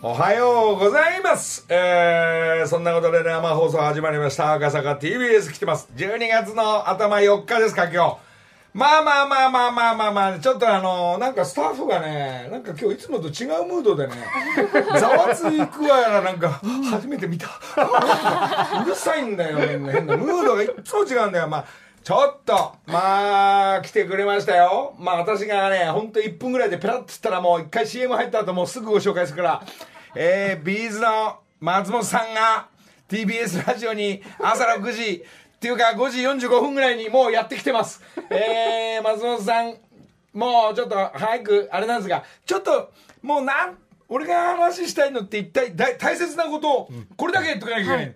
おはようございます。えー、そんなことで生放送始まりました。赤坂 TBS 来てます。12月の頭4日ですか、今日。まあまあまあまあまあまあまあ、ちょっとあのなんかスタッフがね、なんか今日いつもと違うムードでね、ざわついくわやら、なんか、初めて見た。うるさいんだよ、みんな変な。ムードがいつも違うんだよ。まあ、ちょっと、まあ、来てくれましたよ。まあ私がね、ほんと1分ぐらいでペラッとつったらもう一回 CM 入った後もうすぐご紹介するから、えー、ビーズの松本さんが TBS ラジオに朝6時、っていうか5時45分ぐらいにもうやってきてます。えー、松本さん、もうちょっと早く、あれなんですが、ちょっと、もうなん、俺が話したいのって一体大大切なことを、これだけ言っとかなきゃいけない。はい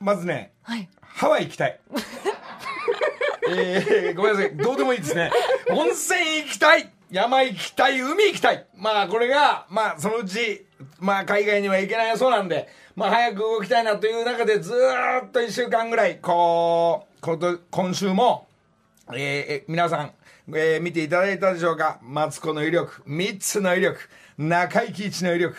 まずね、はい。ハワイ行きたい。えー、ごめんなさい。どうでもいいですね。温泉行きたい山行きたい海行きたいまあこれが、まあそのうち、まあ海外には行けないそうなんで、まあ早く動きたいなという中でずーっと一週間ぐらい、こう、こと今週も、えーえ皆さん、えー見ていただいたでしょうかマツコの威力、ミッツの威力、中井貴一の威力。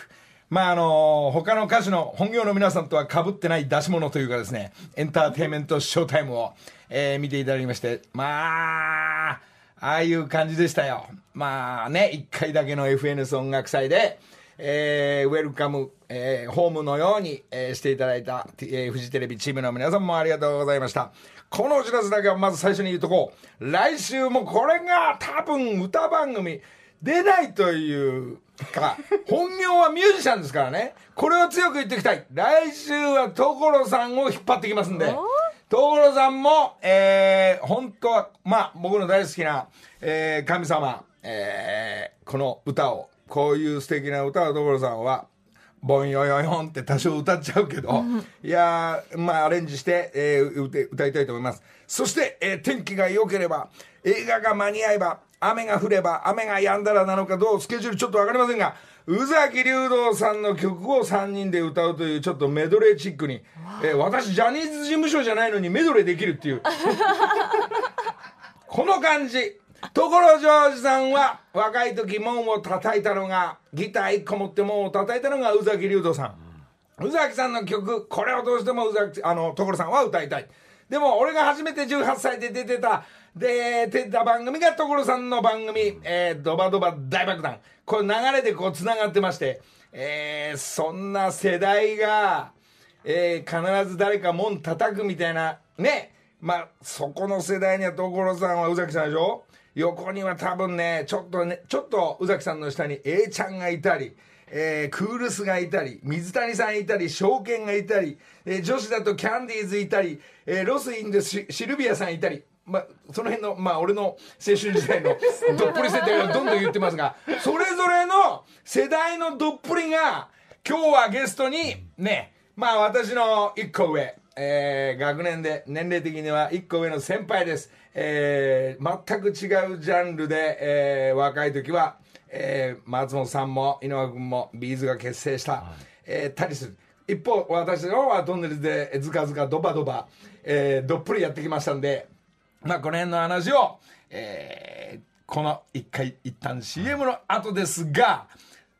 まああの他の歌手の本業の皆さんとは被ってない出し物というかですね、エンターテインメントショータイムを、えー見ていただきまして、まあ、ああいう感じでしたよ。まあね、一回だけの FNS 音楽祭で、えーウェルカム、えーホームのように、えーしていただいた、えーフジテレビチームの皆さんもありがとうございました。このお知らせだけはまず最初に言うとこう。来週もこれが多分歌番組出ないというか、本業はミュージシャンですからね。これを強く言っていきたい。来週は所さんを引っ張ってきますんで。所さんも、えー、本当は、まあ、僕の大好きな、えー神様、えーこの歌を、こういう素敵な歌を所さんは、ボンヨヨヨンって多少歌っちゃうけど、いやー、まあアレンジして、えー歌歌いたいと思います。そして、えー天気が良ければ、映画が間に合えば、雨が降れば、雨が止んだらなのかどう、スケジュールちょっとわかりませんが、宇崎竜童さんの曲を3人で歌うというちょっとメドレーチックに、えー私ジャニーズ事務所じゃないのにメドレーできるっていう。この感じ。所ジョージさんは若い時門を叩いたのが、ギター1個持って門を叩いたのが宇崎竜斗さん。宇崎さんの曲、これをどうしても宇崎、あの、所さんは歌いたい。でも俺が初めて18歳で出てた、で、出た番組が所さんの番組、えー、ドバドバ大爆弾。これ流れでこう繋がってまして、えー、そんな世代が、えー必ず誰か門叩くみたいな、ね。まあ、そこの世代には所さんは宇崎さんでしょ？横には多分ね、ちょっとね、ちょっと宇崎さんの下に A ちゃんがいたり、えークールスがいたり、水谷さんいたり、証券がいたり、えー女子だとキャンディーズいたり、えーロスインでシルビアさんいたり、まあ、その辺の、まあ、俺の青春時代の どっぷり世代をどんどん言ってますが、それぞれの世代のどっぷりが、今日はゲストに、ね、まあ私の一個上、えー学年で、年齢的には一個上の先輩です。えー全く違うジャンルで、えー若い時は、えー松本さんも井上君もビーズが結成した、えーたりする。一方、私のはトンネルでえーずかずかドバドバ、えーどっぷりやってきましたんで、まあこの辺の話を、えーこの一回一旦 CM の後ですが、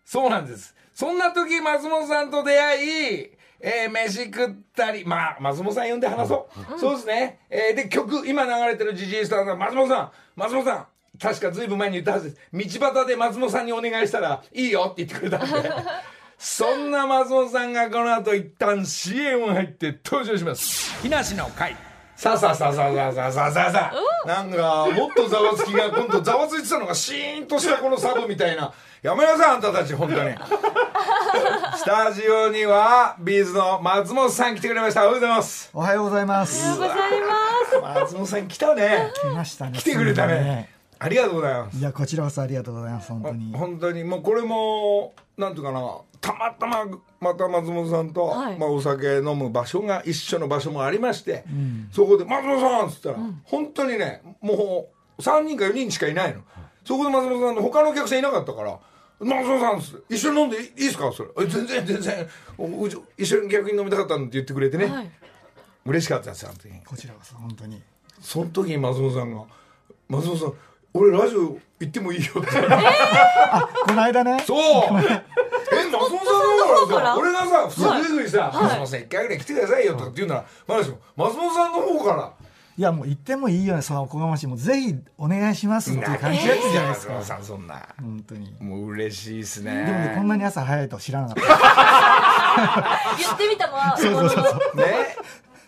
そうなんです。そんな時、松本さんと出会い、えー飯食ったり、まあ、松本さん呼んで話そう。そうですね。えーで、曲、今流れてるジジイスターさん、松本さん、松本さん、確かずいぶん前に言ったはずです。道端で松本さんにお願いしたら、いいよって言ってくれたんで。そんな松本さんがこの後一旦 CM 入って登場します。木梨の会。さあさあさあさあさあさあさあさあさあ。なんか、もっとざわつきが、今度ざわついてたのがシーンとしたこのサブみたいな。やめなさい、あんたたち、本当に。スタジオには、ビーズの松本さん来てくれました。おはようございます。おはようございますおはよう。ございます。松本さん来たね。来ましたね。来てくれたね。。ありがとうございます。いや、こちらこそありがとうございます。本当に。本当にもうこれもなんていうかなたまたままた松本さんと、はいまあ、お酒飲む場所が一緒の場所もありまして、そこで「松本さん」っつったら、本当にねもう3人か4人しかいないの、そこで松本さんの他のお客さんいなかったから「松本さん」っつって「一緒に飲んでいいいですか?」それえ「全然全然おうち一緒に逆に飲みたかったんで」って言ってくれてね、はい。嬉しかったですあの時にこちらこそ本当に。その時に松本さんが「松本さん俺ラジオ行ってもいいよ」ってこの間ね。そう。エン松本さんの方から？俺がさ普通グイグイさ「松本さん一回ぐらい来てくださいよ」とかって言うならまだしも松本さんの方からいやもう言ってもいいよねそのおこがましいもうぜひお願いしますっていう感じやつじゃないですか。松本さんそんな本当に。もう嬉しいですね。でもねこんなに朝早いと知らなかった。言ってみたもんそうそうそうね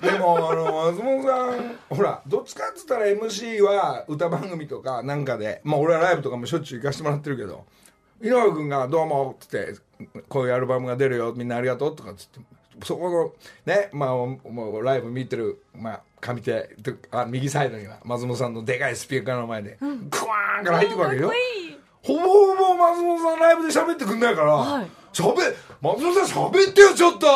でもあの松本さんほらどっちかっつったら MC は歌番組とかなんかでまあ俺はライブとかもしょっちゅう行かせてもらってるけど井上君が「どうも」っつって「こういうアルバムが出るよみんなありがとう」とかっつってそこのねまあもうライブ見てるまあ上手あ右サイドには松本さんのでかいスピーカーの前で、クワーンから入ってくるわけよ、ほぼほぼ松本さんライブで喋ってくんないから、はい喋松本さん喋ってよちょっと。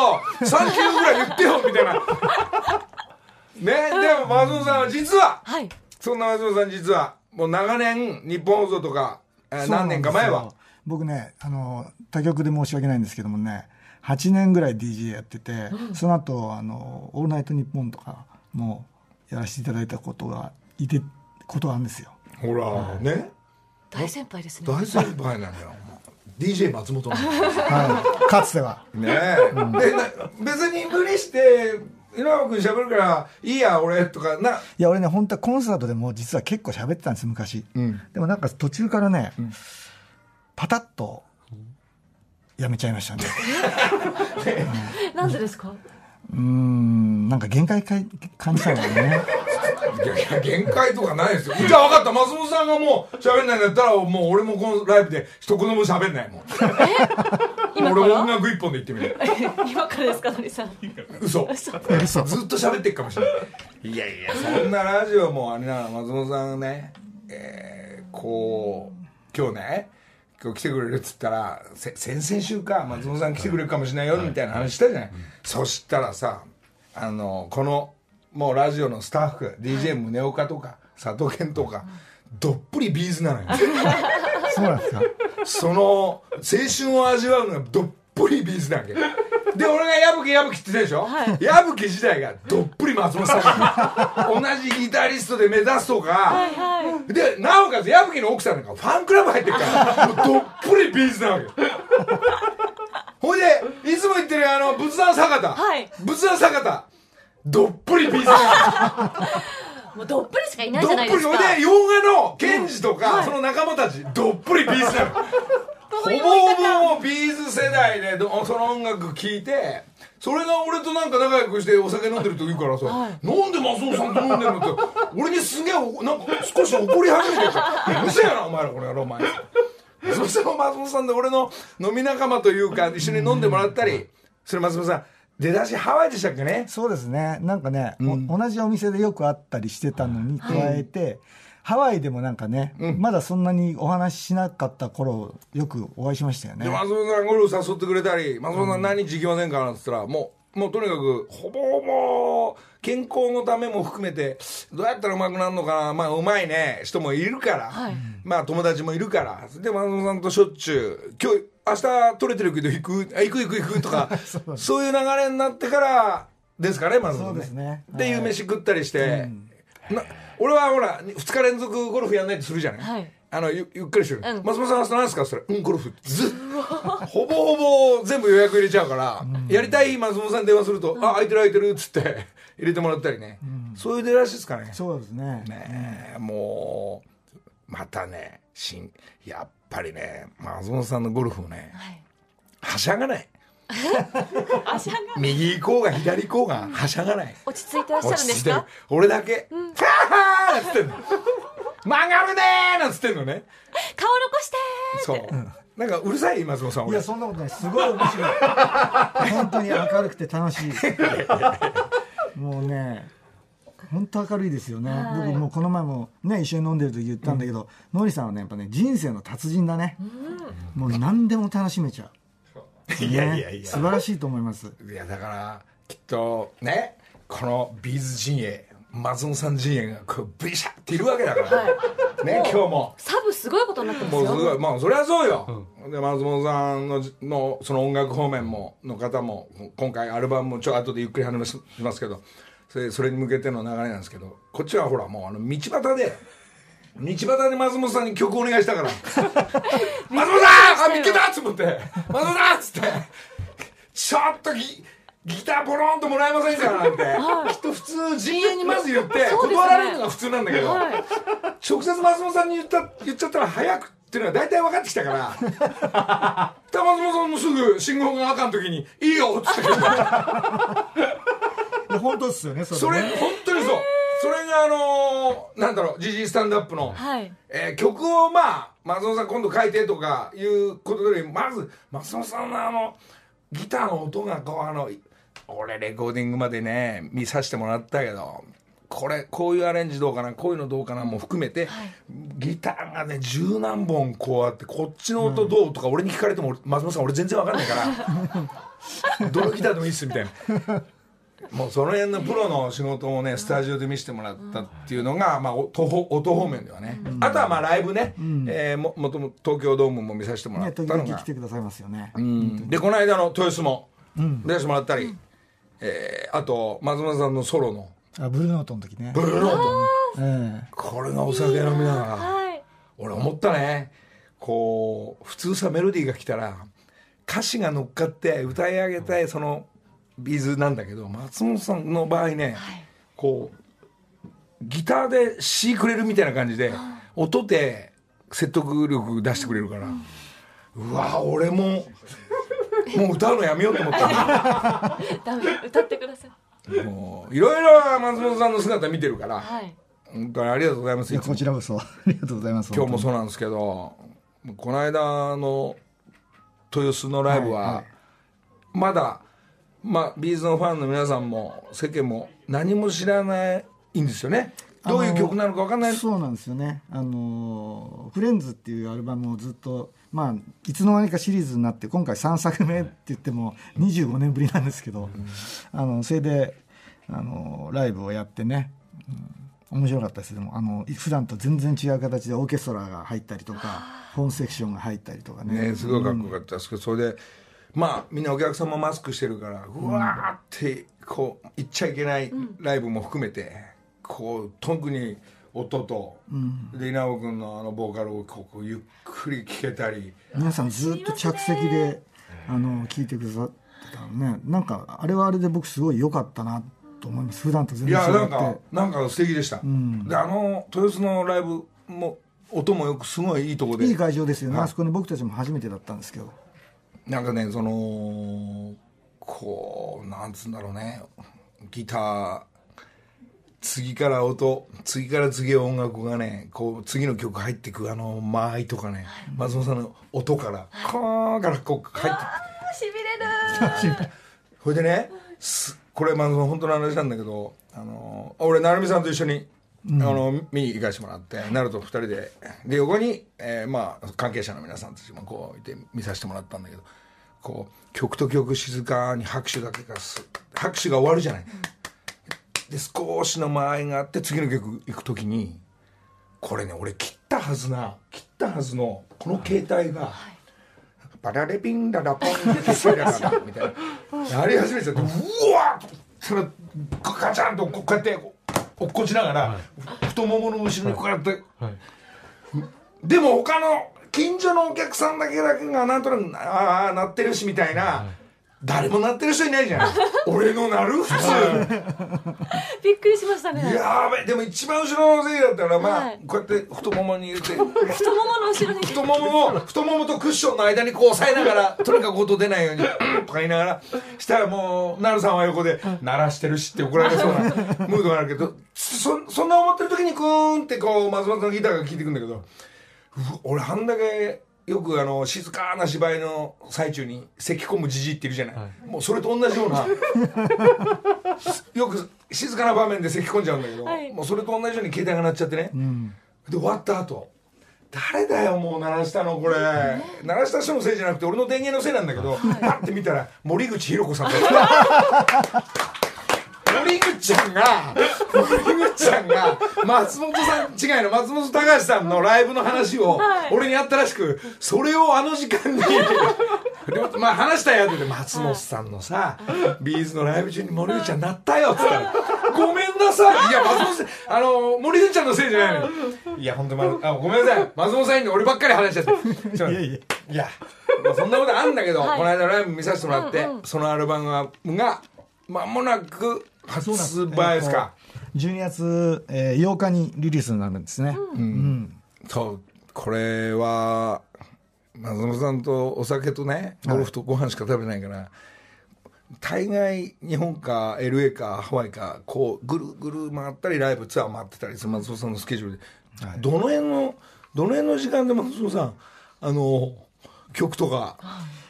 サンキューぐらい言ってよみたいな。ねでも松本さんは実ははい。そんな松本さん実はもう長年日本放送とか、えー何年か前は。僕ねあの他局で申し訳ないんですけどもね8年ぐらい DJ やってて、その後あのオールナイトニッポン」とかもやらせていただいたことがいてことがあるんですよ。ほらね。大先輩ですね。大先輩なんだよ DJ 松本はい。かつては。ねえ、でな別に無理して井上君喋るからいいや俺とかな。いや俺ね本当はコンサートでも実は結構喋ってたんです昔、ん。でもなんか途中からね、パタッとやめちゃいましたね。なんでですか？うーん。なんか限界かい感じたんだよね限界とかないですよ。じゃあ分かった。松本さんがもう喋んないんだったらもう俺もこのライブで一言も喋んないもん。今俺音楽一本で言ってみる。今からですかのりさん。嘘。嘘。嘘。ずっと喋ってっかもしれない。いやいやそんなラジオもあれなの松本さんがね、えーこう今日ね今日来てくれるっつったらせ先々週か松本さん来てくれるかもしれないよみたいな話したじゃない、そしたらさあのこのもうラジオのスタッフ DJ 宗岡とか佐藤健とかどっぷり B'z なのよ。そうなんですか。その青春を味わうのがどっぷり B'z なわけ。で俺が矢吹矢吹って言ってたでしょ、はい。矢吹時代がどっぷり松本さん同じギタリストで目指すとか、はいはい。でなおかつ矢吹の奥さんなんかファンクラブ入ってるからもうどっぷり B'z なわけ。ほいでいつも言ってるあの仏壇坂田、はい。仏壇坂田どっぷり B'z なわけもうどっぷりしかいないじどっぷりゃないですか。で洋画の検事とか、その仲間たちどっぷり B'z なのほぼほぼ B'z 世代でどその音楽聴いてそれが俺となんか仲良くしてお酒飲んでると言うからさ、はいなんで松本さんと飲んでるの？って。俺にすげえおなんか少し怒り始めてるから「うるせえなお前らこれやろお前」そしたら松本さんで俺の飲み仲間というか一緒に飲んでもらったりそれ松本さん出だしハワイでしたっけね？そうですね。なんかね、お同じお店でよく会ったりしてたのに加えて、ハワイでもなんかね、まだそんなにお話ししなかった頃よくお会いしましたよね。で松本さんゴルフ誘ってくれたり松本さん何日行きませんかなんつったらもうもうとにかくほぼほぼ健康のためも含めてどうやったらうまくなるのかな？まあうまいね人もいるから、はい。まあ友達もいるから。で松本さんとしょっちゅう今日明日取れてるけど行く？あ行く行く行くとか そういう流れになってからですかね松本さんそうですね。っていうはい。飯食ったりして、な俺はほら2日連続ゴルフやんないとするじゃない、はい。あのゆゆっくりしてる、うん。松本さんは何ですか？それ。うんゴルフずっ ほぼほぼ全部予約入れちゃうから、やりたい松本さんに電話すると「あ空いてる空いてる」っつって入れてもらったりね、そういう出だしですかね。そうですね。ねえもうまたねしんやっぱりね松本さんのゴルフをねはい。はしゃがない。あしゃが右行こうが左行こうがはしゃがない。落ち着いてらっしゃるんです落ち着いてる。か俺だけ「ファーハー!」なんつってんの「曲がるねー!」なんつってんのね。顔残してそう、なんかうるさい？松本さん俺。いやそんなことない。すごい面白い。本当に明るくて楽しい。もうね本当明るいですよね、はい。僕もうこの前もね一緒に飲んでる時言ったんだけど、のりさんはねやっぱね人生の達人だね、もう何でも楽しめちゃう、いやいやいね、や素晴らしいと思います。いやだからきっとねこのビーズ陣営松本さん陣営がこうビシャっているわけだから、ね今日も。サブすごいことになってますもうすごい。よまあそりゃそうよ、で松本さんののその音楽方面もの方も今回アルバムもちょっと後でゆっくり話しますけどそれそれに向けての流れなんですけどこっちはほらもうあの道端で道端で松本さんに曲お願いしたから「松本さんあ見つけた!」っつって「松本さん!」っつって「ちょっとギギターポロンともらえませんか?」なんて、きっと普通陣営にまず言って断られるのが普通なんだけど、はい直接松本さんに言った言っちゃったら早くっていうのは大体分かってきたからで松本さんもすぐ信号が赤の時に「いいよ」っつって本当ですよねそそれね本当にそう。それがあのーなんだろうジジイスタンドアップの、はい。えー曲をまあ松本さん今度書いてとかいうことよりまず松本さんのあのギターの音がこうあの俺レコーディングまでね見させてもらったけどこれこういうアレンジどうかなこういうのどうかなも含めて、ギターがね十何本こうあってこっちの音どうとか俺に聞かれても俺松本さん俺全然わかんないから どのギターでもいいっすみたいな。もうその辺のプロの仕事をねスタジオで見せてもらったっていうのが、まあ、音方音方面ではね、あとはまあライブね、えーももとも東京ドームも見させてもらったのが、々来てくださいますよね。うん。でこの間の豊洲も出してもらったり、えーあと松本さんのソロの。あブルーノートの時ね。ブルーノート。え。これがお酒飲みながら。はい。俺思ったね。こう普通さメロディーが来たら歌詞が乗っかって歌い上げたいそのビーズなんだけど松本さんの場合ね、こうギターで詞くれるみたいな感じで音で説得力出してくれるから、うわ俺ももう歌うのやめようと思った。ダメ歌ってください。のもういろいろ松本さんの姿見てるからはい。本当にありがとうございます。こちらこそ。ありがとうございます今日もそうなんですけどこの間の豊洲のライブは、はいはい。まだ、まあ、ビーズのファンの皆さんも世間も何も知らないんですよね。どういう曲なのか分かんない。そうなんですよね。あの「フレンズ」っていうアルバムをずっとまあいつの間にかシリーズになって今回3作目って言っても25年ぶりなんですけど、あのそれであのライブをやってね、うん面白かったです。でもあの普段と全然違う形でオーケストラが入ったりとか本セクションが入ったりとかね。ねすごいかっこよかったですけど、それでまあみんなお客さんもマスクしてるからうわーってこう言っちゃいけないライブも含めて、こう特に音と、で稲尾君のあのボーカルをこうゆっくり聴けたり。皆さんずっと着席であの聞いてくださってたのね。なんかあれはあれで僕すごい良かったなと思います。普段と全い然違って。やなんかなんか素敵でした、であの豊洲のライブも音もよくすごいいいとこで。いい会場ですよね、はい。あそこに僕たちも初めてだったんですけどなんかねそのこうなんつうんだろうね。ギター次から音次から次へ音楽がねこう次の曲入ってくあの間合いとかね、松本さんの音からコーンからこう入ってしびれる。それでねすこれまあ本当の話なんだけどあの俺成美さんと一緒に、あの見に行かせてもらってなると二人で。で横に、えーまあ、関係者の皆さんたちもこういて見させてもらったんだけどこう曲と曲静かに拍手だけがす拍手が終わるじゃない、で少しの間合いがあって次の曲行く時にこれね俺切ったはずな切ったはずのこの携帯が、バラレピンダラポンってシャラララみたいな。やり始めちゃってうわーっそれガチャンとこうやってこう落っこちながら、太ももの後ろにこうやって、でも他の近所のお客さんだけだけがなんとなくああなってるしみたいな、誰もなってる人いないじゃん。俺のなる普通。びっくりしましたね。やべえでも一番後ろの席だったらまあ、はい。こうやって太ももに入れて。太ももの後ろに。太ももの太ももとクッションの間にこう押さえながらとにかく音出ないようにうんとか言いながら。したらもうなるさんは横で鳴らしてるしって怒られそうな ムードがあるけどそそんな思ってる時にクーンってこう松本のギターが聴いてくるんだけどう俺あんだけよくあの静かな芝居の最中に咳込むじじいっているじゃない、もうそれと同じような。よく静かな場面で咳込んじゃうんだけど、はい。もうそれと同じように携帯が鳴っちゃってね、で終わった後誰だよもう鳴らしたのこれ、鳴らした人のせいじゃなくて俺の電源のせいなんだけど、パッて見たら森口博子さんだった。森口ちゃんが森口ちゃんが松本さん違いの松本隆さんのライブの話をはい。俺にやったらしくそれをあの時間に。まあ話したやつで松本さんのさビーズのライブ中に森口ちゃんなったよっつったら「ごめんなさい」いや松本さんあの森口ちゃんのせいじゃないのよ。いや本当まあごめんなさい。松本さんに俺ばっかり話しちゃっていいやいやいや、まあ、そんなことあんだけど、はい。この間ライブ見させてもらって、うんうん。そのアルバムが間もなく発売ですか、12月、えー8日にリリースになるんですね、うん。そうこれは松本さんとお酒とねゴルフとご飯しか食べないから、大概日本か LA かハワイかこうぐるぐる回ったりライブツアー回ってたりする松本さんのスケジュールで、どの辺のどの辺の時間で松本さんあの曲とか？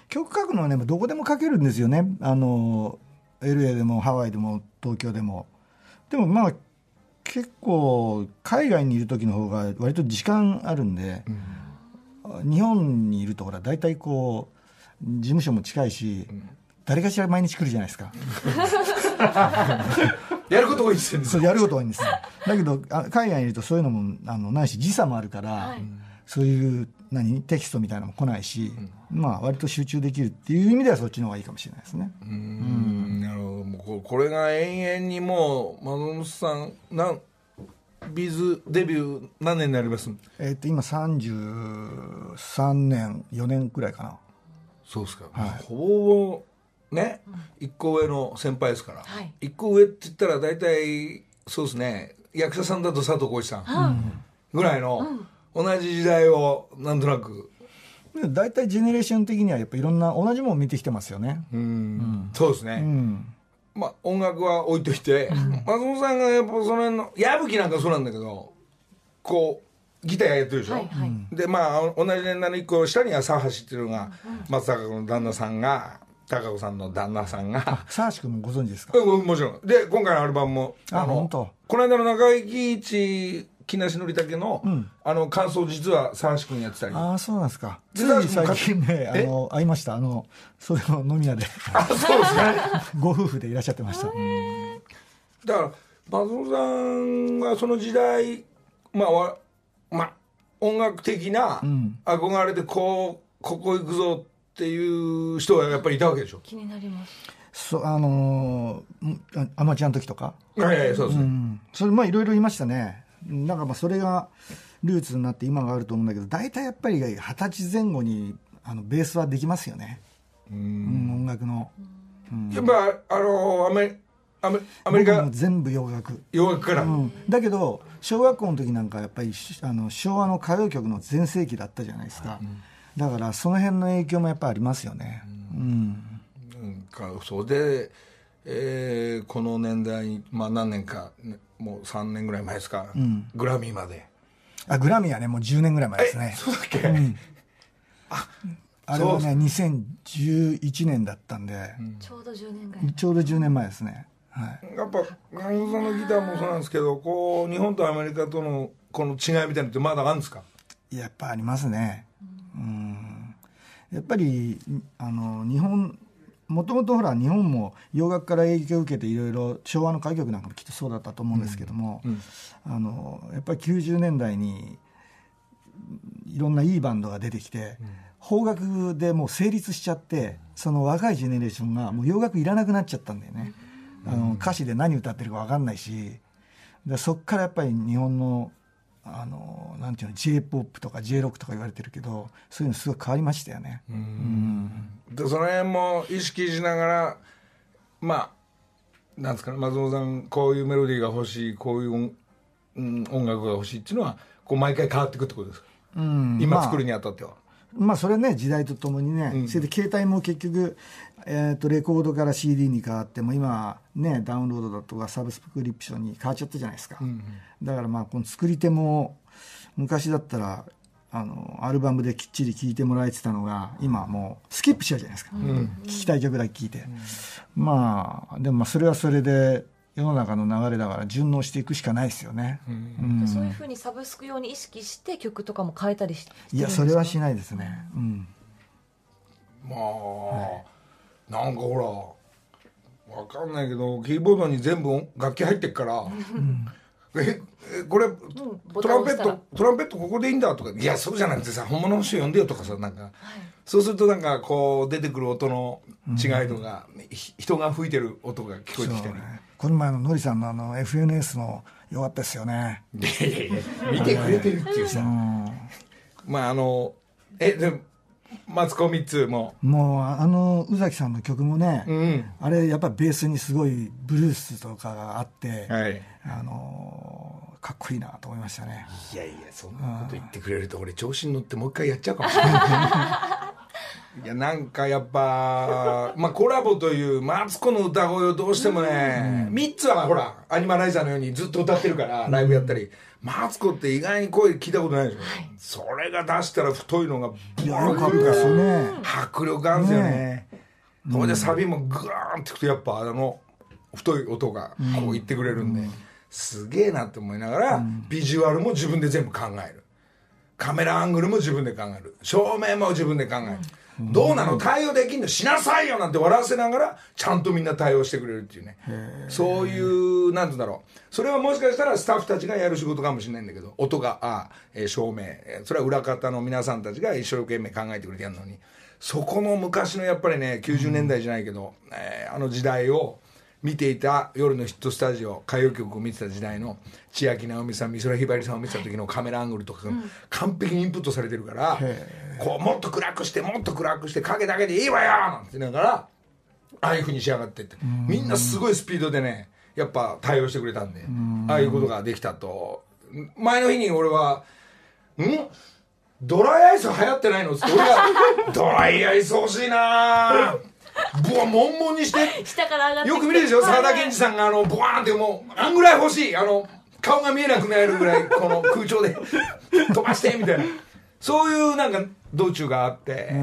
曲書くのはねどこでも書けるんですよね。あの LA でもハワイでも東京でもでもまあ結構海外にいる時の方が割と時間あるんで、日本にいるとほら大体こう事務所も近いし、誰かしら毎日来るじゃないですか。やること多いですよね。そうやること多いんですよ。だけどあ海外にいるとそういうのもあのないし時差もあるから、はい。そういう何テキストみたいなのも来ないし、まあ割と集中できるっていう意味ではそっちの方がいいかもしれないですね、うん。なるほど。もうここれが永遠にもう松本さんなんビーズデビュー何年になります？えっと今33年4年くらいかな。そうですか、はい。ほぼね、一個上の先輩ですから、はい。一個上って言ったら大体そうですね。役者さんだと佐藤浩市さんぐらいの、同じ時代をなんとなくで大体ジェネレーション的にはやっぱいろんな同じものを見てきてますよね。うん、そうですね、うん。まあ音楽は置いといて、松本さんがやっぱその辺の矢吹なんかそうなんだけどこうギターやってるでしょ、はいはい。でまあ同じ年代の一個下には佐橋っていうのが、松坂君の旦那さんが高子さんの旦那さんが。沢橋君もご存知ですか？うんもちろん。で今回のアルバムものあ本当。この間の中井貴一木梨憲武の、ん。あの感想実は沢橋君やってたり。ああそうなんですか。つでい最近ねあえ？の会いました。あのそれの飲み屋で。あそうですね。ご夫婦でいらっしゃってました。だから松本さんがその時代まあわまあ音楽的なん。憧れてこうここ行くぞっていう人がやっぱりいたわけでしょ？気になります。そうあのーあアマチュアの時とか？いやいやそうですね、うん。それまあいろいろいましたねなんかまあそれがルーツになって今があると思うんだけど大体やっぱり二十歳前後にあのベースはできますよね。うん。音楽の。やっぱあのアメアメアメリカ全部洋楽。洋楽から、うん、だけど小学校の時なんかやっぱりしあの昭和の歌謡曲の全盛期だったじゃないですか、だからその辺の影響もやっぱありますよね。うん、なんかそうで、えーこの年代に、まあ、何年か、ねもう3年ぐらい前ですか、グラミーまで。あグラミーはねもう10年ぐらい前ですね。そうだっけ、あれはね2011年だったんで、ちょうど10年ぐらい。ちょうど10年前ですね。はい。やっぱ中野さんのギターもそうなんですけどこう日本とアメリカとのこの違いみたいなのってまだあるんですか？やっぱありますね。うん。やっぱりあの日本もともとほら日本も洋楽から影響を受けていろいろ昭和の歌謡曲なんかもきっとそうだったと思うんですけども、あのやっぱり90年代にいろんないいバンドが出てきて、邦楽でもう成立しちゃってその若いジェネレーションがもう洋楽いらなくなっちゃったんだよね、あの歌詞で何歌ってるか分かんないしでそっからやっぱり日本のあのなんていうの j p o p とか j ロックとか言われてるけどそういうのすごい変わりましたよね、でその辺も意識しながらまあなんですかね松本さんこういうメロディーが欲しいこういう音,、うん、音楽が欲しいっていうのはこう毎回変わっていくってことですか、うん。今作るにあたっては、まあそれね時代とともにね、それで携帯も結局、えー、とレコードから CD に変わっても今ねダウンロードだとかサブスクリプションに変わっちゃったじゃないですか、だからまあこの作り手も昔だったらあのアルバムできっちり聴いてもらえてたのが今はもうスキップしちゃうじゃないですか、聴きたい曲だけ聴いて、まあでもまあそれはそれで世の中の流れだから順応していくしかないですよね、うん。そういうふうにサブスク用に意識して曲とかも変えたりししてるんですか？いやそれはしないですね。うん。まあ、なんかほらわかんないけどキーボードに全部楽器入ってっから、ええこれ、ボトランペットトランペットここでいいんだとかいやそうじゃなくてさ本物の人呼んでよとかさなんか、そうするとなんかこう出てくる音の違いとか、ひ人が吹いてる音が聞こえてきたり、この前ののりさんのあの FNS のよかったですよね。いやいやいや見てくれてるっていうさ、まああのえでもマツコミッツも。もうあの宇崎さんの曲もね、うん。あれやっぱベースにすごいブルースとかがあって、はい。あのーかっこいいなと思いましたね。いやいやそんなこと言ってくれると俺調子に乗ってもう一回やっちゃうかもしれない いやなんかやっぱ まあコラボというマツコの歌声をどうしてもね、ミッツはほらアニマライザーのようにずっと歌ってるからライブやったり、マツコって意外に声聞いたことないでしょ、それが出したら太いのがブワよかったですよね。迫力あるんですよねそれでサビもグワーンってくとやっぱあの太い音がこう言ってくれるんで、すげえなって思いながら、ビジュアルも自分で全部考えるカメラアングルも自分で考える。照明も自分で考える、どうなの？対応できんの？しなさいよなんて笑わせながらちゃんとみんな対応してくれるっていうね。そういうなんて言うんだろう。それはもしかしたらスタッフたちがやる仕事かもしれないんだけど音があ、えー照明。えーそれは裏方の皆さんたちが一生懸命考えてくれてやるのに。そこの昔のやっぱりね90年代じゃないけど、えーあの時代を見ていた夜のヒットスタジオ歌謡曲を見てた時代の千秋直美さん美空ひばりさんを見てた時のカメラアングルとかが完璧にインプットされてるから、こうもっと暗くしてもっと暗くして影だけでいいわよなんて言いながらああいうふうに仕上がってって。みんなすごいスピードでねやっぱ対応してくれたんでああいうことができたと。前の日に俺は「ん？ドライアイス流行ってないの?」って俺が「ドライアイス欲しいなぶわもんもんにして。下から上がってよく見るでしょ？沢田研二さんがあのボワーンってもうあんぐらい欲しい。あの顔が見えなくなるぐらいこの空調で。飛ばしてみたいな。そういうなんか道中があって、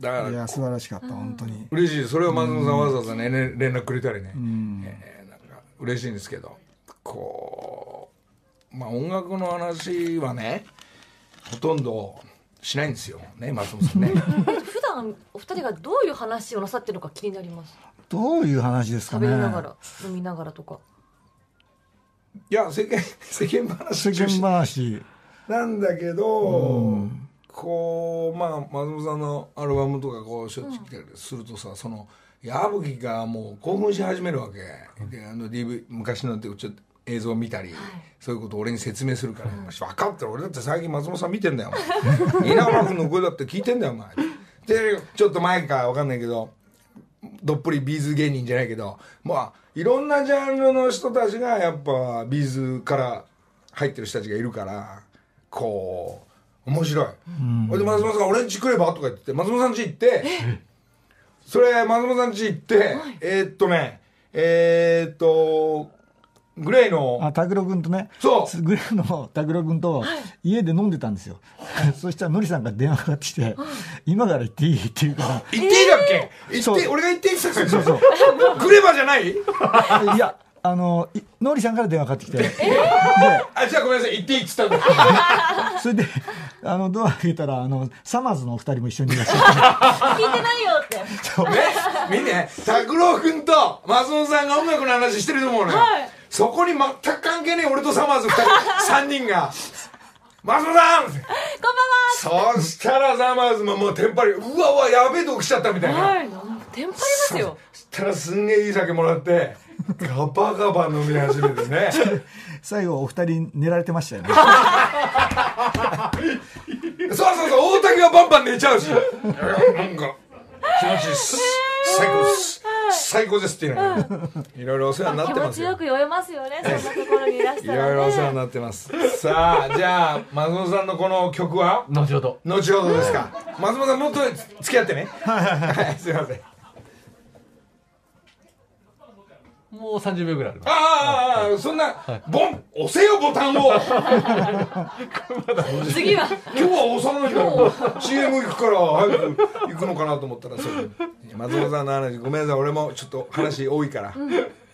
だからいや素晴らしかった本当に。嬉しい。それを松本さんわざわざねね連絡くれたりね、えーなんか嬉しいんですけど。こうまあ音楽の話はねほとんどしないんですよ。ね松本さんね。普 段お二人がどういう話をなさってるのか気になります。どういう話ですか食ねべながら飲みながらとか。いや世間 世間話世間話。なんだけど、こうまあ松本さんのアルバムとかこうしょっちゅう来たりするとさ、その矢吹がもう興奮し始めるわけ、であの DV 昔のってちょっと映像を見たり、そういうことを俺に説明するから、分かってる。俺だって最近松本さん見てんだよお前。稲村君の声だって聞いてんだよお前。でちょっと前か分かんないけどどっぷり B'z 芸人じゃないけどまあいろんなジャンルの人たちがやっぱ B'z から入ってる人たちがいるからこう面白い、ほいで松本さんが「俺ん家来れば?」とか言って松本さん家行ってそれ松本さん家行って、えーっとねえーっとグレイのあ拓郎君とね。そう。グレーの拓郎君と家で飲んでたんですよ、そしたらのりさんが電話かかってきて「今から行っていい?」って言うから。行っていいだっけ？行そうって俺が行っていいって言ってたそうそう。グレバじゃない？いやあのいのりさんから電話かかってきて、であじゃあごめんなさい。行っていいっつったんだ。それであのドア開けたらあのサマーズのお二人も一緒にいらっしゃって。聞いてないよって。ね、見て、拓郎君と松本さんが音楽の話してると思うのよ。はいそこに全く関係ねえ俺とサマーズ二人、三人が、松本さんこんばんはそしたらサマーズももうテンパり、うわうわ、やべえとこ来ちゃったみたいな。はいテンパりますよそしたらすんげえいい酒もらって、ガバガバ飲み始めてね。最後お二人寝られてましたよね そうそうそう、大竹がバンバン寝ちゃうし。なんか、気持ちいいです。最高です。最高ですっていうのいろいろお世話になってますよ気持ちよ。く酔えますよねそんなところにいらしいたらねろいろお世話になってます。さあ、じゃあ、松本さんのこの曲は？後ほど後ほどですか。松本さん、もっと付き合ってね。はい、すいません。もう30秒ぐらいあります。ああ、そんな、ボン押せよ、ボタンを。次は。今日は押さないから。CM 行くから早く行くのかなと思ったらそう。松本さんの話ごめんなさい。俺もちょっと話多いから、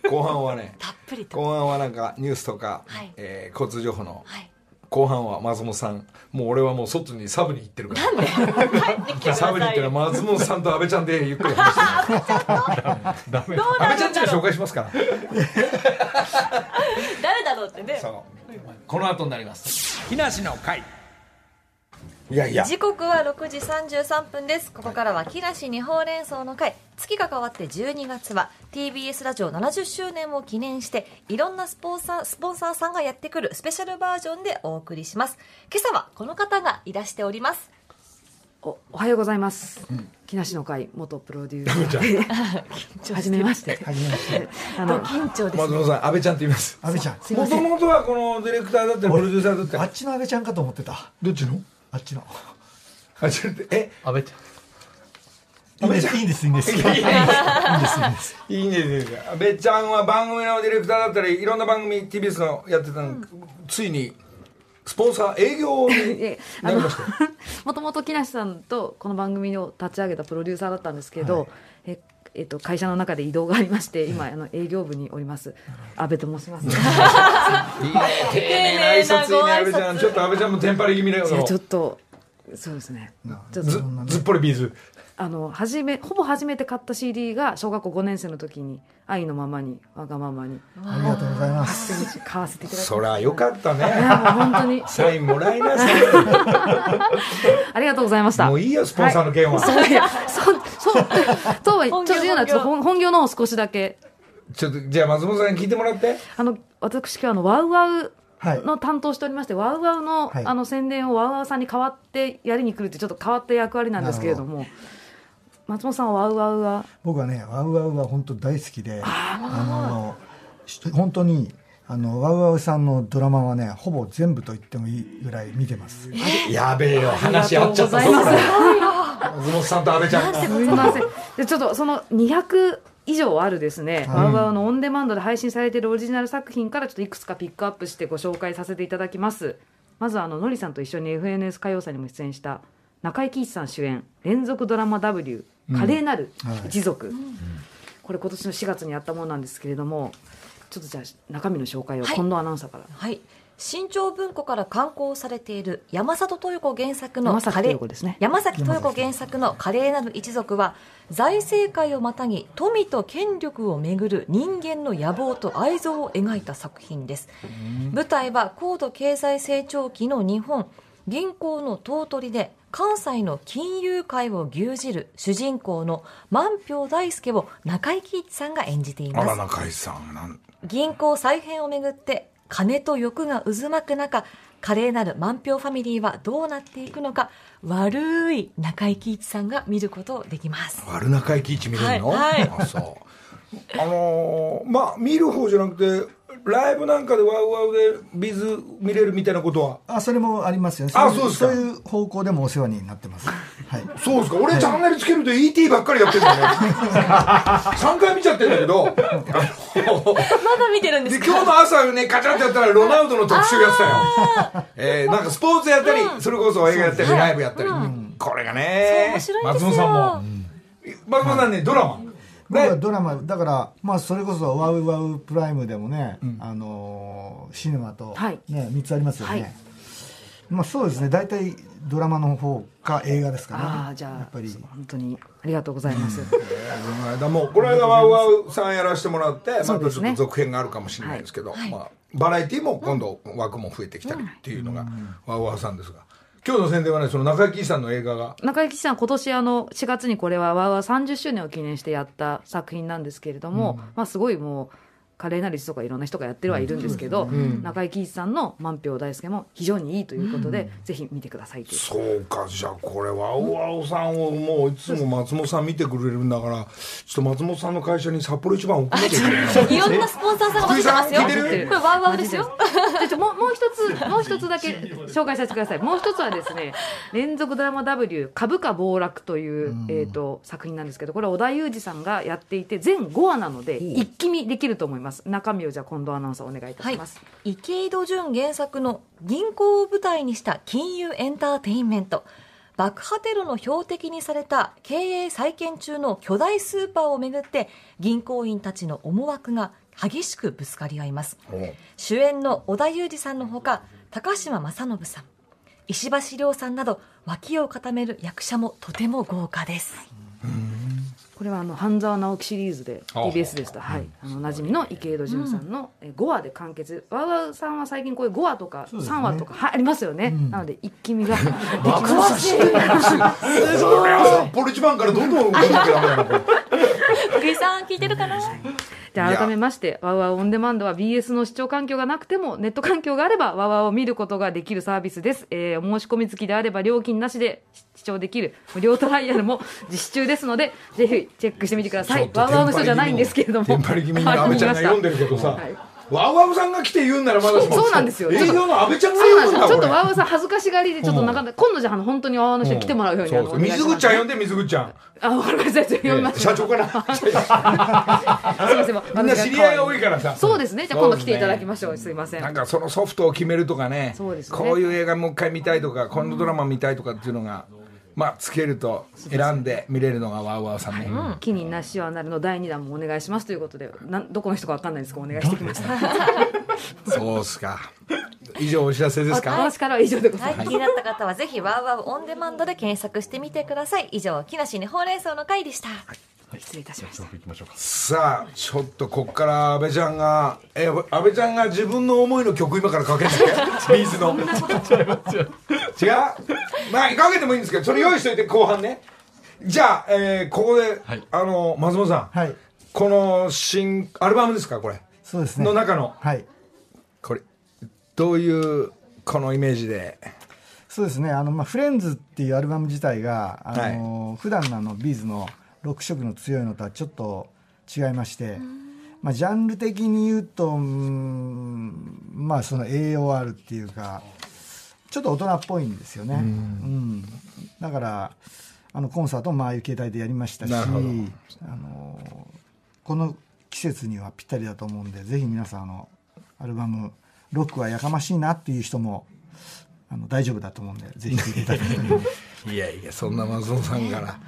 後半はねたっぷりと。後半はなんかニュースとか、はい。えー交通情報のはい後半は松本さん。もう俺はもう外にサブに行ってるから。なんで？帰ってきてくだサブに行ってる松本さんと阿部ちゃんでゆっくり話して阿部ちゃんちが紹なるんだろう介しますから。誰だろうってね。そう。この後になります。木梨の会いやいや。時刻は6時33分です。ここからは木梨二宝連想の会。月が変わって12月は TBS ラジオ70周年を記念していろんなスポンサースポンサーさんがやってくるスペシャルバージョンでお送りします。今朝はこの方がいらしております。おおはようございます。木梨の会元プロデューサー。で。はじめまして。はじめまして。あの緊張です松本さん安倍ちゃんって言います。安倍ちゃん。もともとはこのディレクターだったりプロデューサーだったり。あっちの安倍ちゃんかと思ってた。どっちの？あっちの。あちょっとえ？安倍ちゃん。いいですいいんです。いいんですいいんです。いいんですいいんです。よ安倍ちゃんは番組のディレクターだったりいろんな番組 TBS のやってたの、ついにスポンサー営業にえあのなりました。よもともと木梨さんとこの番組を立ち上げたプロデューサーだったんですけど、はい。ええっと、会社の中で移動がありまして今あの営業部におります。安倍と申します、いいね。丁寧な挨拶いいね安倍ちゃん。ちょっと安倍ちゃんもテンパり気味だよいやちょっとそうですね。ずずっぽりビーズあの初めほぼ初めて買った CD が小学校5年生の時に「愛のままにわがままに。ありがとうございます」買わせていただきましそりゃよかったたいねやもう本当に。サインもらいなさい。ありがとうございました。もういいよスポンサーの件は、そういや、そう、そう、とは、ちょ本業っと言うのは、ちょっと本本業の方を少しだけ。ちょっとじゃあ松本さんに聞いてもらって。あの、私今日あの、ワウワウはいの担当しておりまして、ワウワウの、はい。あの、宣伝をワウワウさんに代わってやりに来るって、ちょっと変わった役割なんですけれども。松本さんはワウワウは、僕はねワウワウは本当大好きであのし本当にあのワウワウさんのドラマはねほぼ全部と言ってもいいぐらい見てます。やべえよ話合っちゃったありがとうござい松本さんと安倍ちゃん すみません。で、ちょっとその200以上あるですね、はい。ワウワウのオンデマンドで配信されているオリジナル作品からちょっといくつかピックアップしてご紹介させていただきます。まずはあののりさんと一緒に FNS 歌謡祭にも出演した中井貴一さん主演連続ドラマ W 華麗なる一族、これ今年の4月にやったものなんですけれどもちょっとじゃあ中身の紹介をはい。近藤アナウンサーから、はい。新潮文庫から刊行されている山里豊子原作の山崎華麗豊子ですね。山崎豊子原作の華麗なる一族は財政界をまたぎ富と権力をめぐる人間の野望と愛憎を描いた作品です。舞台は高度経済成長期の日本銀行の頭取で関西の金融界を牛耳る主人公の万票大輔を中井貴一さんが演じています。あら中井さんなん銀行再編をめぐって金と欲が渦巻く中華麗なる満票ファミリーはどうなっていくのか悪い中井貴一さんが見ることできます。悪中井貴一見れるの、はいはい。あそう。あのーまあ見る方じゃなくてライブなんかでワウワウでビズ見れるみたいなことは？あそれもありますよ。いあそうですか。そういう方向でもお世話になってます。はい。そうですか。俺チャンネルつけると ET ばっかりやってるんだよね。3回見ちゃってるんだけど。まだ見てるんでか？です今日の朝ねカチャってやったらロナウドの特集やってたよ、えー、なんかスポーツやったり、それこそ映画やったり、ライブやったり、これがね松本さんも、松本さんねドラマ僕はドラマだからまあそれこそワウワウプライムでもね、あのーシネマと、はい。ね3つありますよね、はい。まあそうですね。大体ドラマの方か映画ですかね。ああじゃあやっぱり。本当にありがとうございます、この間もうこの間ワウワウさんやらせてもらって、またちょっと続編があるかもしれないですけど、まあ、バラエティーも今度枠も増えてきたりっていうのがワウワウさんですが今日の宣伝はねその中井貴一さんの映画が。中井貴一さん、今年あの4月にこれはわーわー30周年を記念してやった作品なんですけれども、まあ、すごいもう華麗なるとかいろんな人がやってるはいるんですけど、中井貴一さんの満票大輔も非常にいいということで、ぜひ見てくださいという。そうかじゃあこれワウワウさんをもういつも松本さん見てくれるんだからちょっと松本さんの会社に札幌一番送らなきゃいろんなスポンサーさんが混じってますよ。これワウワウですよ。でちょもうもう一つもう一つだけ紹介させてください。もう一つはですね連続ドラマ W 株価暴落という、えー、と作品なんですけどこれは織田裕二さんがやっていて全5話なので一気見できると思います中身をじゃあ近藤アナウンサーお願いいたはいします、、池井戸潤原作の銀行を舞台にした金融エンターテインメント。爆破テロの標的にされた経営再建中の巨大スーパーをめぐって銀行員たちの思惑が激しくぶつかり合います。主演の織田裕二さんのほか高島正信さん。石橋亮さんなど脇を固める役者もとても豪華ですこれはあの半沢直樹シリーズであ TBS ですと、はい、あのおなじみの池井戸潤さんのえ5話で完結、わーわーさんは最近こういう5話とかそうですね。3話とか、はい、ありますよね、なので一気見が でき詳ます。しい それは札幌一番からどんどん動かなきゃダメだ福井さん聞いてるかな？で改めましてワウワウオンデマンドは BS の視聴環境がなくてもネット環境があればワウワウを見ることができるサービスです、えーお申し込み付きであれば料金なしで視聴できる無料トライアルも 実施中ですのでぜひチェックしてみてください。ワウワウの人じゃないんですけれども。テンパリ気味に安倍ちゃんが読んでるけどさ、はいワウワウさんが来て言うんならまだしもそうなんですよ。営業の安倍ちゃんが言うんだちょっとワウワウさん恥ずかしがりでちょっとなかなか今度じゃああの本当にワウワウの人に来てもらうようにあの水口ちゃん呼んで水口ちゃん。あわかりました。読みます。社長かな？すみません。みんな知り合いが多いからさ。そうですね。じゃあ今度来ていただきましょう。すいません。なんかそのソフトを決めるとかね。そうですね。こういう映画もう一回見たいとかこのドラマ見たいとかっていうのが、まあつけると選んで見れるのがワウワウさんね、木になしはなるの第2弾もお願いしますということでなんどこの人かわかんないですがお願いしてきました そうっすか。以上お知らせですか？私からは以上でございます、はい、気になった方はぜひワウワウオンデマンドで検索してみてください。以上木梨にほうれん草の会でした失礼いたしました。行きましょうか。さあちょっとこっから安倍ちゃんがえ安倍ちゃんが自分の思いの曲今からかけんだっけ？ビーズの。違う？まあかけてもいいんですけどそれ用意しといて後半ね。じゃあ、えーここで、はい。あの松本さん、はい。この新アルバムですかこれ？そうですね。の中の。はい。これどういうこのイメージで？そうですね。あの、まあ、フレンズっていうアルバム自体があの、普段のあのビーズのロック色の強いのとはちょっと違いまして、まあ、ジャンル的に言うとうんまあその AOR っていうかちょっと大人っぽいんですよね、うん。だからあのコンサートもああいう形態でやりましたしあのこの季節にはぴったりだと思うんでぜひ皆さんあのアルバム「ロックはやかましいな」っていう人もあの大丈夫だと思うんでぜひ聴いていただきたい いやいやそんな松本さんから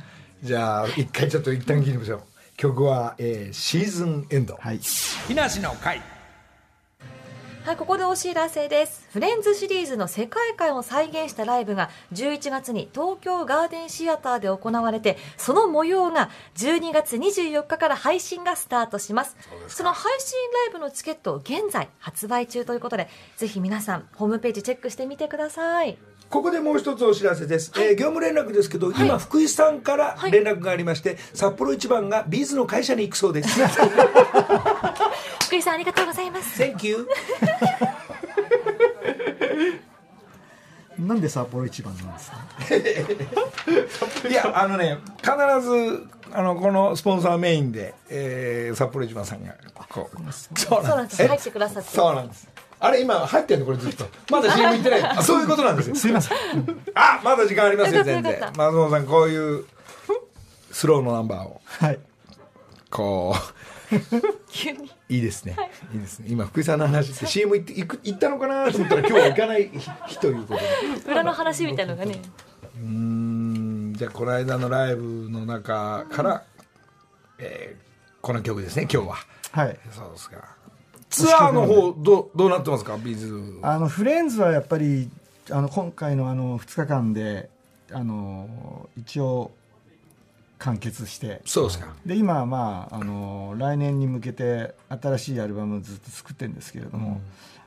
じゃあ一回ちょっと一旦聞いてみましょう曲は、えーシーズンエンド」はい木梨の会はい、ここでお知らせです。フレンズシリーズの世界観を再現したライブが11月に東京ガーデンシアターで行われて、その模様が12月24日から配信がスタートします。その配信ライブのチケットを現在発売中ということで、ぜひ皆さんホームページチェックしてみてください。ここでもう一つお知らせです、えー業務連絡ですけど、今福井さんからはい。連絡がありまして、札幌一番がビーズの会社に行くそうです。福井さんありがとうございます。Thank you. なんで札幌一番なんですか？いやあのね必ずあのこのスポンサーメインで、えー札幌一番さんがこう。そうなんです。え？入ってくださって。そうなんですあれ今入ってんのこれずっと。まだ CM 行ってない。あ そういうことなんですよ。す。いません。あまだ時間ありますよ全然。松本さんこういうスローのナンバーを。はい。こう。急に。いいですね、い、いですね。今福井さんの話って CM 行って行く行ったのかなと思ったら今日は行かない日日という。ことで裏の話みたいなのがね。うーん。じゃあこの間のライブの中から、えーこの曲ですね今日は。はい。そうですかツアーの方どうどうなってますか？ビーズ。あのフレンズはやっぱりあの今回のあの2日間であの一応完結して。そうですか。で今はまああの来年に向けて新しいアルバムをずっと作ってるんですけれども、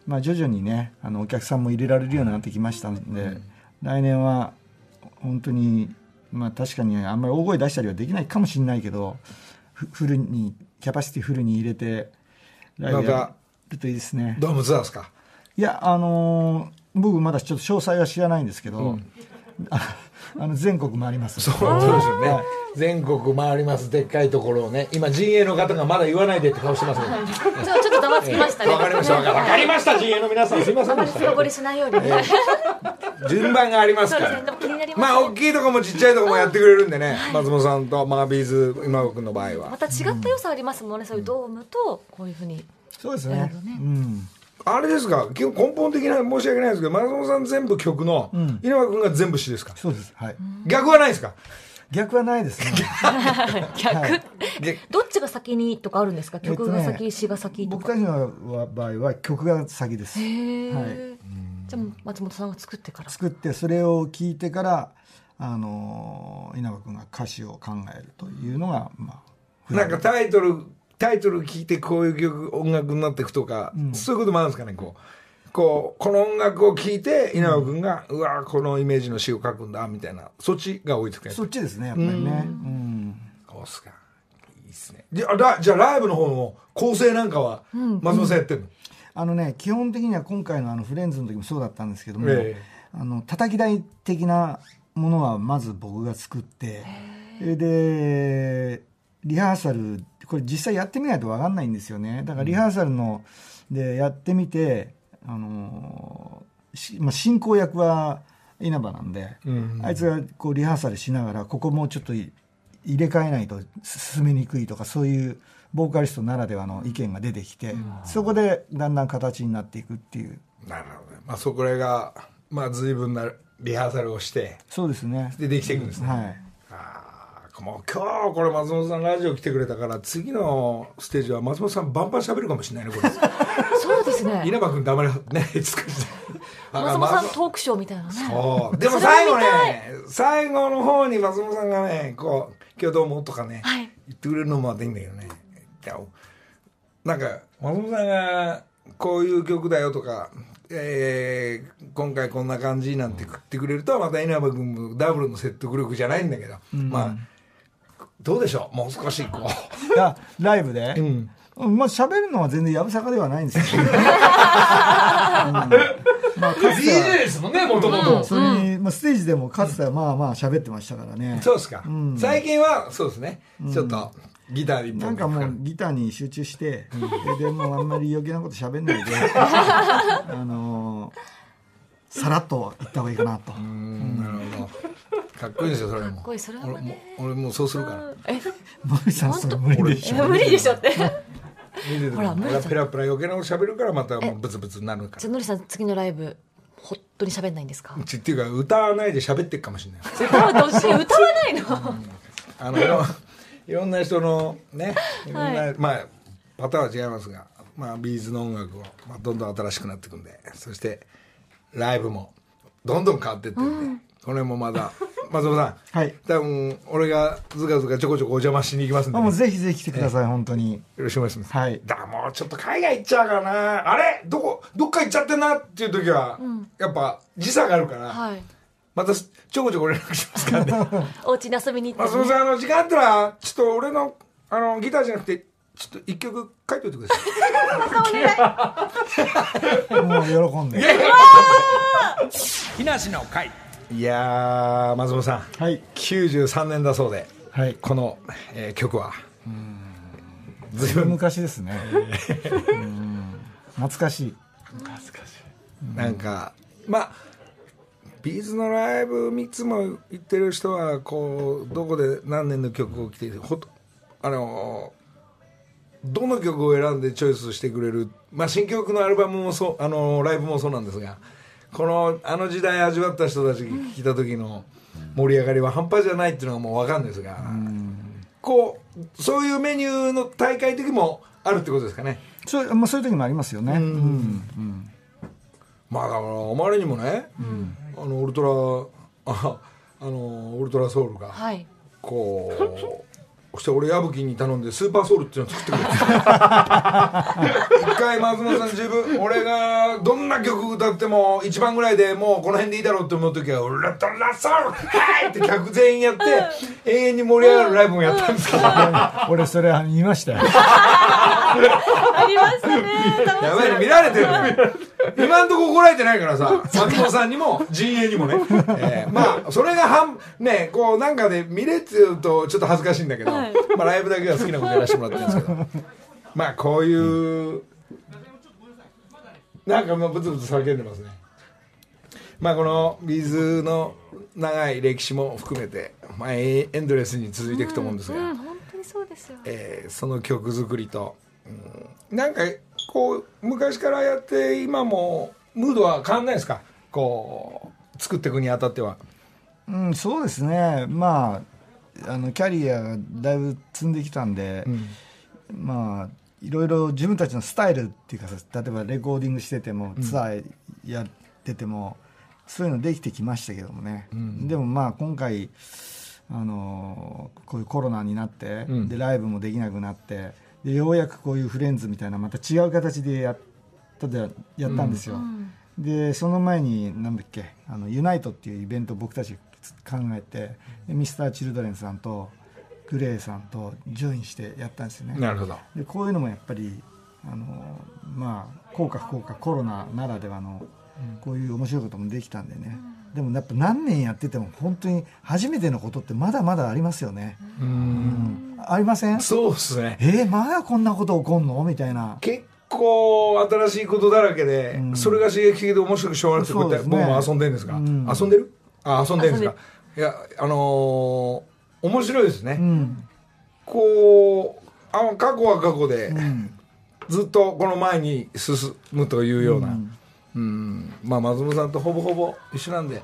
まあ、徐々にねあのお客さんも入れられるようになってきましたので、来年は本当にまあ確かにあんまり大声出したりはできないかもしれないけどフフルにキャパシティフルに入れてライブやるといいですね。ドームツアーですか？いや、あのー僕まだちょっと詳細は知らないんですけど、あ あの全国回ります。そうそうですよね。全国回りますでっかいところをね。今陣営の方がまだ言わないでって顔してますねちょちょっとざわつきましたね。わかりましたわかりました陣営の皆さん。すいませあんでした。まり深掘りしないように。順番がありますから。まあ大きいとこもちっちゃいとこもやってくれるんでね、松本さんとマービーズ今君の場合は。また違った良さありますもんね。そういうドームとこういうふうに。そうですね。うん。あれですか。基本根本的な申し訳ないですけど松本さん全部曲の、ん。稲葉君が全部詩ですか？そうです。はい。逆はないですか？逆はないですね。逆、はい。でどっちが先にとかあるんですか？曲が先、えっとね詩が先とか。僕たちの場合は曲が先です。へえ、はいじゃあ松本さんが作ってから。作ってそれを聞いてから、あの稲葉君が歌詞を考えるというのがまあなんかタイトルタイトル聞いてこういう曲音楽になっていくとか、そういうこともあるんですかねこう。こうこの音楽を聴いて稲葉君が、うわこのイメージの詩を書くんだみたいなそっちが追いつくやつそっちですねやっぱりね。うん。そうっすか。いいっすね。じゃあラじゃあライブの方の構成なんかは松本さんやってんの、あのね基本的には今回のあのフレンズの時もそうだったんですけども、えあの叩き台的なものはまず僕が作ってそれでリハーサルこれ実際やってみないと分かんないんですよね。だからリハーサルのでやってみて、あのしまあ、進行役は稲葉なんで、うんあいつがこうリハーサルしながらここもうちょっとい入れ替えないと進めにくいとかそういうボーカリストならではの意見が出てきて、そこでだんだん形になっていくっていう。なるほどね。まあそこらがまあ随分なリハーサルをしてそうですね。でできていくんですね、はい。ああもう今日これ松本さんラジオ来てくれたから次のステージは松本さんバンバン喋るかもしれないねこれ。そうですね。稲葉君黙れねいつかして松本さんトークショーみたいなね。そう。でも最後ね最後の方に松本さんがねこう「今日どうも」とかね、はい。言ってくれるのもまたいいんだけどね。いやなんか松本さんがこういう曲だよとか、えー今回こんな感じなんて言ってくれるとまた稲葉君もダブルの説得力じゃないんだけど、まあどうでしょう？もう少しこいやライブで、う、うん、うん。まあ喋るのは全然やぶさかではないんですよ、うん。まあ DJ ですもんねもともとそれに、まあ、ステージでもかつてはまあまあ喋ってましたからね。そうですか、ん。最近はそうですね、ちょっとギターで一本。なんかもう ギターに集中して、ででもうあんまり余計なこと喋んないで あのーさらっと言った方がいいかなと、うんなるほど。かっこいいですよそれも。かっこいい。それもね俺もうそうするから。え？森さんそれ無理でしょ。え無理でしょって。見ててほらペラペラ余計なこと喋るからまたもうブツブツになるかじゃあのりさん次のライブ本当に喋んないんですか？っていうか歌わないで喋ってっかもしれない。歌わないのあのいろんな人のねい。ろんな、はいまあパターンは違いますが、まあ、ビーズの音楽を、まあ、どんどん新しくなっていくんでそしてライブもどんどん変わってってるんで、これもまだ 松本さん。はい。多分俺がずかずかちょこちょこお邪魔しに行きますんで、あもうよぜひぜひ来てください、本当に。ろしくお願いします、はい。だからもうちょっと海外行っちゃうからな。あれ？どこ？どっか行っちゃってんなっていう時は、やっぱ時差があるから、はい。またちょこちょこ連絡しますからね。お家に遊びに行ってね。松本さんあの時間あったらちょっと俺のあのギターじゃなくてちょっと一曲書いておいてください。もう喜んで木梨の会。いやー松本さん。はい93年だそうではい。この、えー曲は。ずいぶん昔ですね。うん。懐かしい。なんかまあビーズのライブいつも行ってる人はこうどこで何年の曲を聴いてほとあのどの曲を選んでチョイスしてくれる、まあ、新曲のアルバムもそうあのライブもそうなんですがこのあの時代味わった人たちが聴いた時の盛り上がりは半端じゃないっていうのがもう分かるんですがこうそういうメニューの大会時もあるってことですかね。そう,、まあ、そういう時もありますよね。うん。うんまあだからあまりにもね、あのウルトラああのウルトラソウルがはい。こうそして俺矢吹に頼んでスーパーソウルっていうのを作ってくれて。一回松本さん自分俺がどんな曲歌っても一番ぐらいでもうこの辺でいいだろうって思う時は「ウルトラソウルはい!」って客全員やって永遠に盛り上がるライブもやったんですけど。俺それ言いましたよ ありましたね。やばいね見られてる。ね今んとこ怒られてないからさ。松本さんにも陣営にもね、えーまあそれが半ねこうなんかで見れって言うとちょっと恥ずかしいんだけど、はい。まあライブだけは好きなことやらせてもらってるんですけど。まあこういうなんかもうブツブツ叫んでますね。まあこのビーズの長い歴史も含めて、まあ、エンドレスに続いていくと思うんですが、うん本当にそうですよ。えーその曲作りと、うん。なんかこう昔からやって今もムードは変わんないですか？こう作っていくにあたっては。うん、そうですね、まあ、あのキャリアがだいぶ積んできたんで、まあ、いろいろ自分たちのスタイルっていうかさ例えばレコーディングしてても、ツアーやっててもそういうのできてきましたけどもね、でもまあ今回あのこういうコロナになって、うん。でライブもできなくなってでようやくこういうフレンズみたいなまた違う形でやったでやったんですよ、でその前になんだっけあのユナイトっていうイベントを僕たち考えてでミスターチルドレンさんとグレイさんとジョインしてやったんですよね。なるほど。でこういうのもやっぱりあのまあ効果不効果コロナならではのこういう面白いこともできたんでね、でもやっぱ何年やってても本当に初めてのことってまだまだありますよね、うんありません？そうですね。えー、まだこんなこと起こんの？みたいな。結構新しいことだらけで、うん。それが刺激的で面白くしょうがなくてこうやってね。僕も遊んでるんですか、うん。遊んでる？あ遊んでるんですか？いやあのー面白いですね、うん。こうあ過去は過去で、うん。ずっとこの前に進むというような、うん。うん。まあ松本さんとほぼほぼ一緒なんで。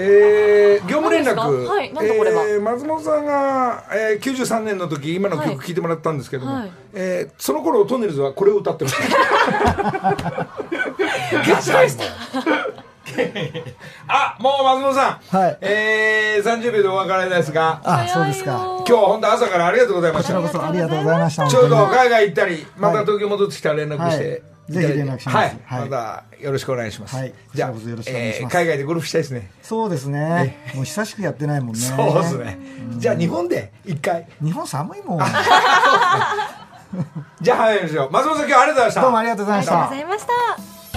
えー、業務連絡、はいえー松本さんが、えー、93年の時今の曲聴いてもらったんですけども、はい。えーその頃トンネルズはこれを歌ってました。あもう松本さん、はい。えー、30秒でお別れですがあそうですか。今日は本当朝からありがとうございました。こちらこそありがとうございました。ちょうど海外行ったり、また東京戻ってきたら連絡して、はいぜひ連絡します。はい、はい。またよろしくお願いします。はい。じゃあこちらこそよろしくお願いします。えー海外でゴルフしたいですね。そうですね。もう久しくやってないもんね。そうですね。じゃあ日本で一回。日本寒いもん。じゃあ早いですよ。松本さん今日はありがとうございました。どうもありがとうございました。ありがとうございました